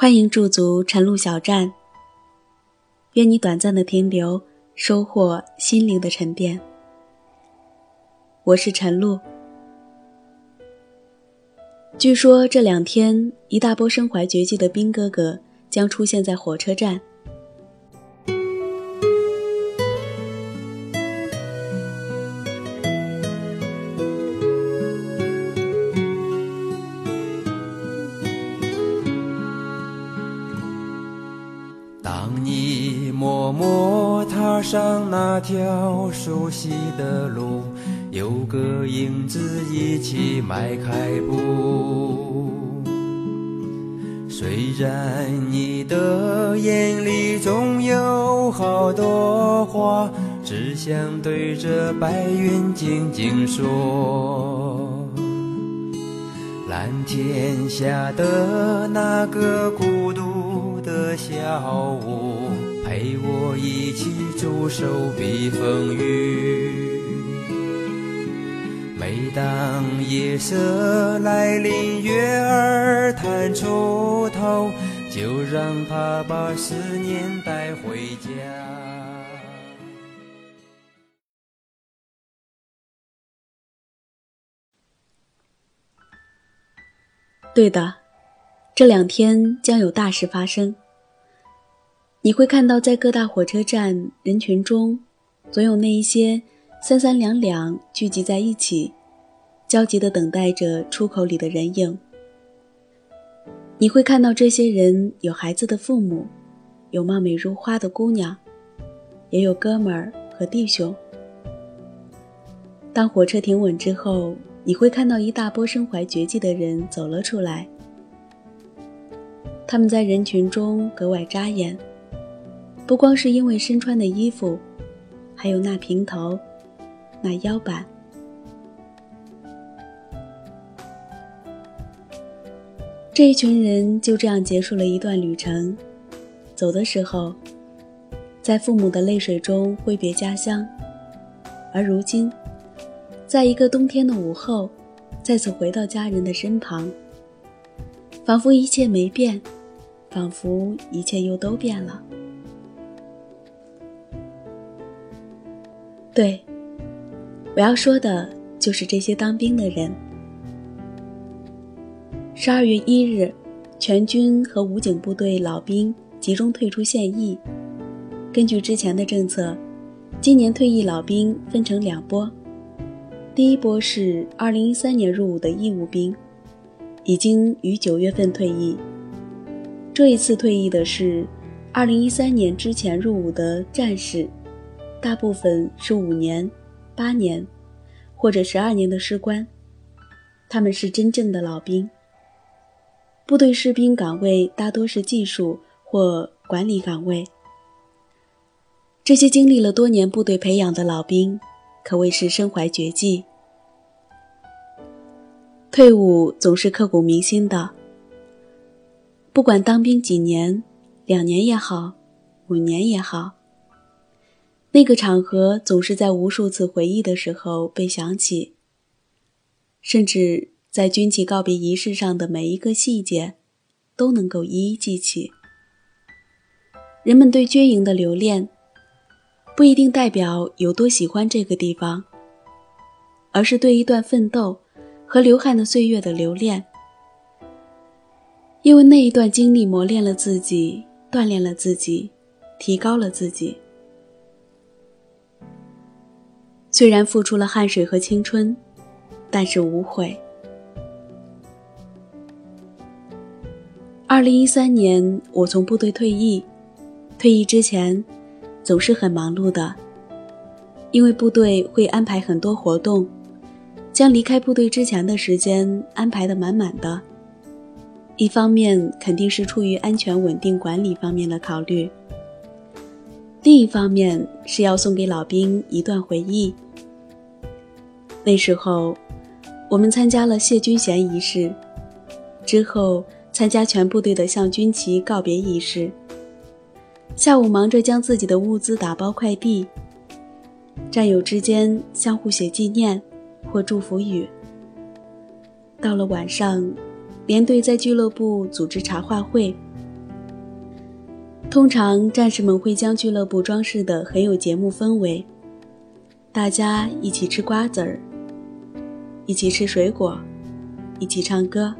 欢迎驻足晨露小站，愿你短暂的停留，收获心灵的沉淀。我是陈露。据说这两天，一大波身怀绝技的兵哥哥将出现在火车站。那条熟悉的路，有个影子一起迈开步。虽然你的眼里总有好多话，只想对着白云静静说。蓝天下的那个孤独的小屋。陪我一起驻守避风雨。每当夜色来临，月儿探出头，就让它把思念带回家。对的，这两天将有大事发生。你会看到，在各大火车站人群中，总有那一些三三两两聚集在一起，焦急地等待着出口里的人影。你会看到这些人有孩子的父母，有貌美如花的姑娘，也有哥们儿和弟兄。当火车停稳之后，你会看到一大波身怀绝技的人走了出来，他们在人群中格外扎眼。不光是因为身穿的衣服，还有那平头，那腰板。这一群人就这样结束了一段旅程，走的时候，在父母的泪水中挥别家乡，而如今，在一个冬天的午后，再次回到家人的身旁，仿佛一切没变，仿佛一切又都变了。对，我要说的就是这些当兵的人。十二月一日，全军和武警部队老兵集中退出现役。根据之前的政策，今年退役老兵分成两波，第一波是二零一三年入伍的义务兵，已经于九月份退役。这一次退役的是二零一三年之前入伍的战士。大部分是五年、八年，或者十二年的士官，他们是真正的老兵。部队士兵岗位大多是技术或管理岗位。这些经历了多年部队培养的老兵，可谓是身怀绝技。退伍总是刻骨铭心的，不管当兵几年，两年也好，五年也好。那个场合总是在无数次回忆的时候被想起，甚至在军旗告别仪式上的每一个细节，都能够一一记起。人们对军营的留恋，不一定代表有多喜欢这个地方，而是对一段奋斗和流汗的岁月的留恋，因为那一段经历磨练了自己，锻炼了自己，提高了自己。虽然付出了汗水和青春，但是无悔。二零一三年，我从部队退役。退役之前，总是很忙碌的，因为部队会安排很多活动，将离开部队之前的时间安排的满满的。一方面肯定是出于安全稳定管理方面的考虑。另一方面是要送给老兵一段回忆。那时候，我们参加了谢军衔仪式，之后参加全部队的向军旗告别仪式。下午忙着将自己的物资打包快递，战友之间相互写纪念或祝福语。到了晚上，连队在俱乐部组织茶话会，通常战士们会将俱乐部装饰得很有节目氛围，大家一起吃瓜子儿，一起吃水果，一起唱歌，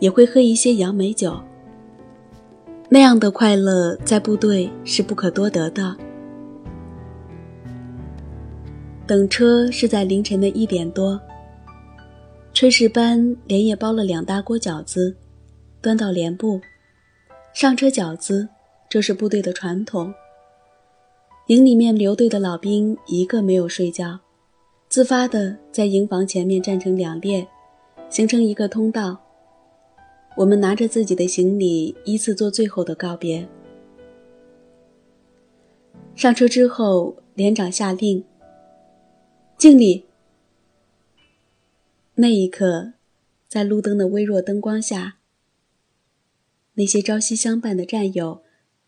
也会喝一些杨梅酒。那样的快乐在部队是不可多得的。等车是在凌晨的一点多，炊事班连夜包了两大锅饺子，端到连部。上车饺子，这是部队的传统。营里面留队的老兵一个没有睡觉，自发的在营房前面站成两列，形成一个通道。我们拿着自己的行李，依次做最后的告别。上车之后，连长下令：敬礼。那一刻，在路灯的微弱灯光下。那些朝夕相伴的战友，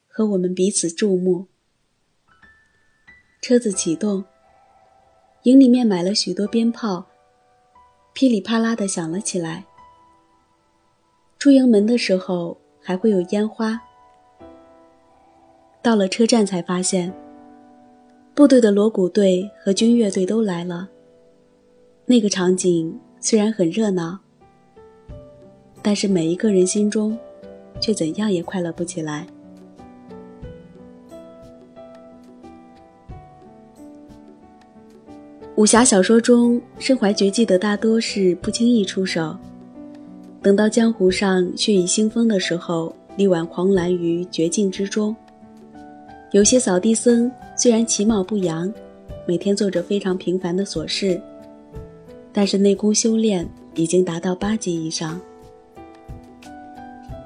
和我们彼此注目。车子启动，营里面买了许多鞭炮，噼里啪啦的响了起来。出营门的时候还会有烟花。到了车站才发现，部队的锣鼓队和军乐队都来了。那个场景虽然很热闹，但是每一个人心中。却怎样也快乐不起来。武侠小说中身怀绝技的大多是不轻易出手，等到江湖上血雨腥风的时候，力挽狂澜于绝境之中。有些扫地僧虽然其貌不扬，每天做着非常平凡的琐事，但是内功修炼已经达到八级以上。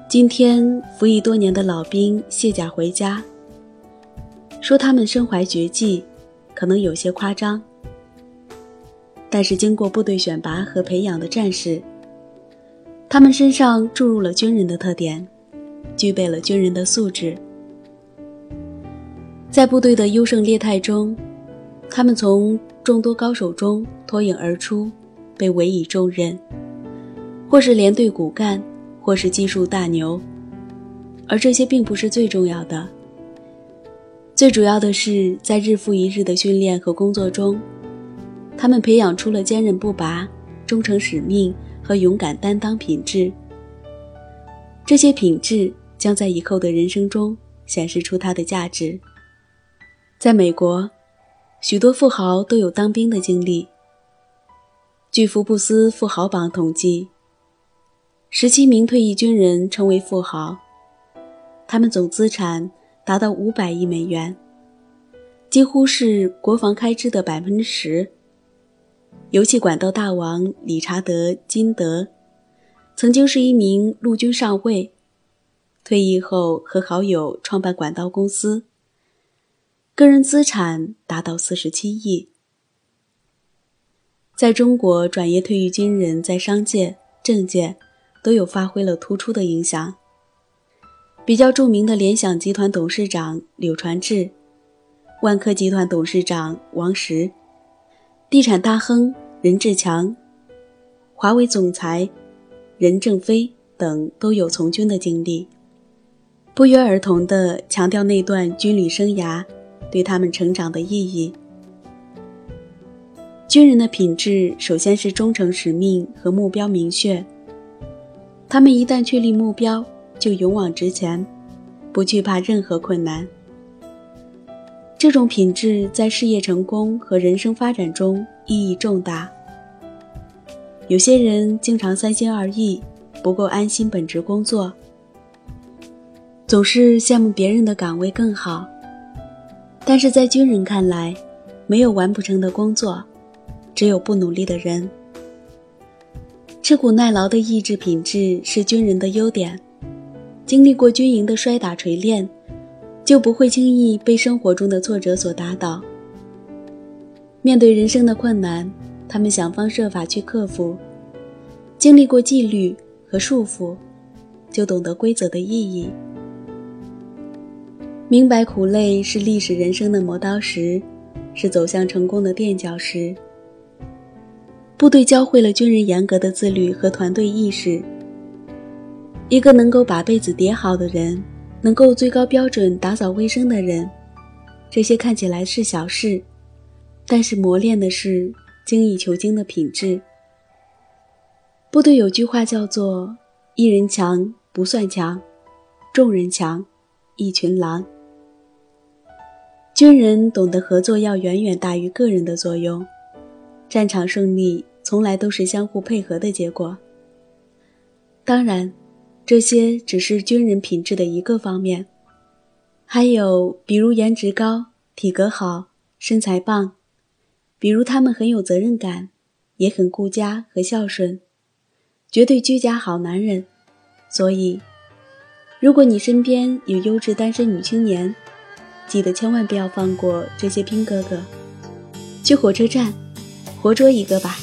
今天服役多年的老兵卸甲回家，说他们身怀绝技，可能有些夸张。但是经过部队选拔和培养的战士，他们身上注入了军人的特点，具备了军人的素质。在部队的优胜劣汰中，他们从众多高手中脱颖而出，被委以重任，或是连队骨干。或是技术大牛，而这些并不是最重要的。最主要的是，在日复一日的训练和工作中，他们培养出了坚韧不拔、忠诚使命和勇敢担当品质。这些品质将在以后的人生中显示出它的价值。在美国，许多富豪都有当兵的经历。据福布斯富豪榜统计。十七名退役军人成为富豪，他们总资产达到五百亿美元，几乎是国防开支的百分之十。油气管道大王理查德·金德，曾经是一名陆军上尉，退役后和好友创办管道公司，个人资产达到四十七亿。在中国，转业退役军人在商界、政界。都有发挥了突出的影响。比较著名的联想集团董事长柳传志，万科集团董事长王石，地产大亨任志强，华为总裁任正非等都有从军的经历，不约而同地强调那段军旅生涯对他们成长的意义。军人的品质，首先是忠诚使命和目标明确。他们一旦确立目标，就勇往直前，不惧怕任何困难。这种品质在事业成功和人生发展中意义重大。有些人经常三心二意，不够安心本职工作，总是羡慕别人的岗位更好。但是在军人看来，没有完不成的工作，只有不努力的人。吃苦耐劳的意志品质是军人的优点，经历过军营的摔打锤炼，就不会轻易被生活中的挫折所打倒。面对人生的困难，他们想方设法去克服。经历过纪律和束缚，就懂得规则的意义。明白苦累是历史人生的磨刀石，是走向成功的垫脚石。部队教会了军人严格的自律和团队意识。一个能够把被子叠好的人，能够最高标准打扫卫生的人，这些看起来是小事，但是磨练的是精益求精的品质。部队有句话叫做“一人强不算强，众人强，一群狼”。军人懂得合作要远远大于个人的作用，战场胜利从来都是相互配合的结果。当然，这些只是军人品质的一个方面，还有比如颜值高、体格好、身材棒，比如他们很有责任感，也很顾家和孝顺，绝对居家好男人。所以，如果你身边有优质单身女青年，记得千万不要放过这些兵哥哥，去火车站活捉一个吧。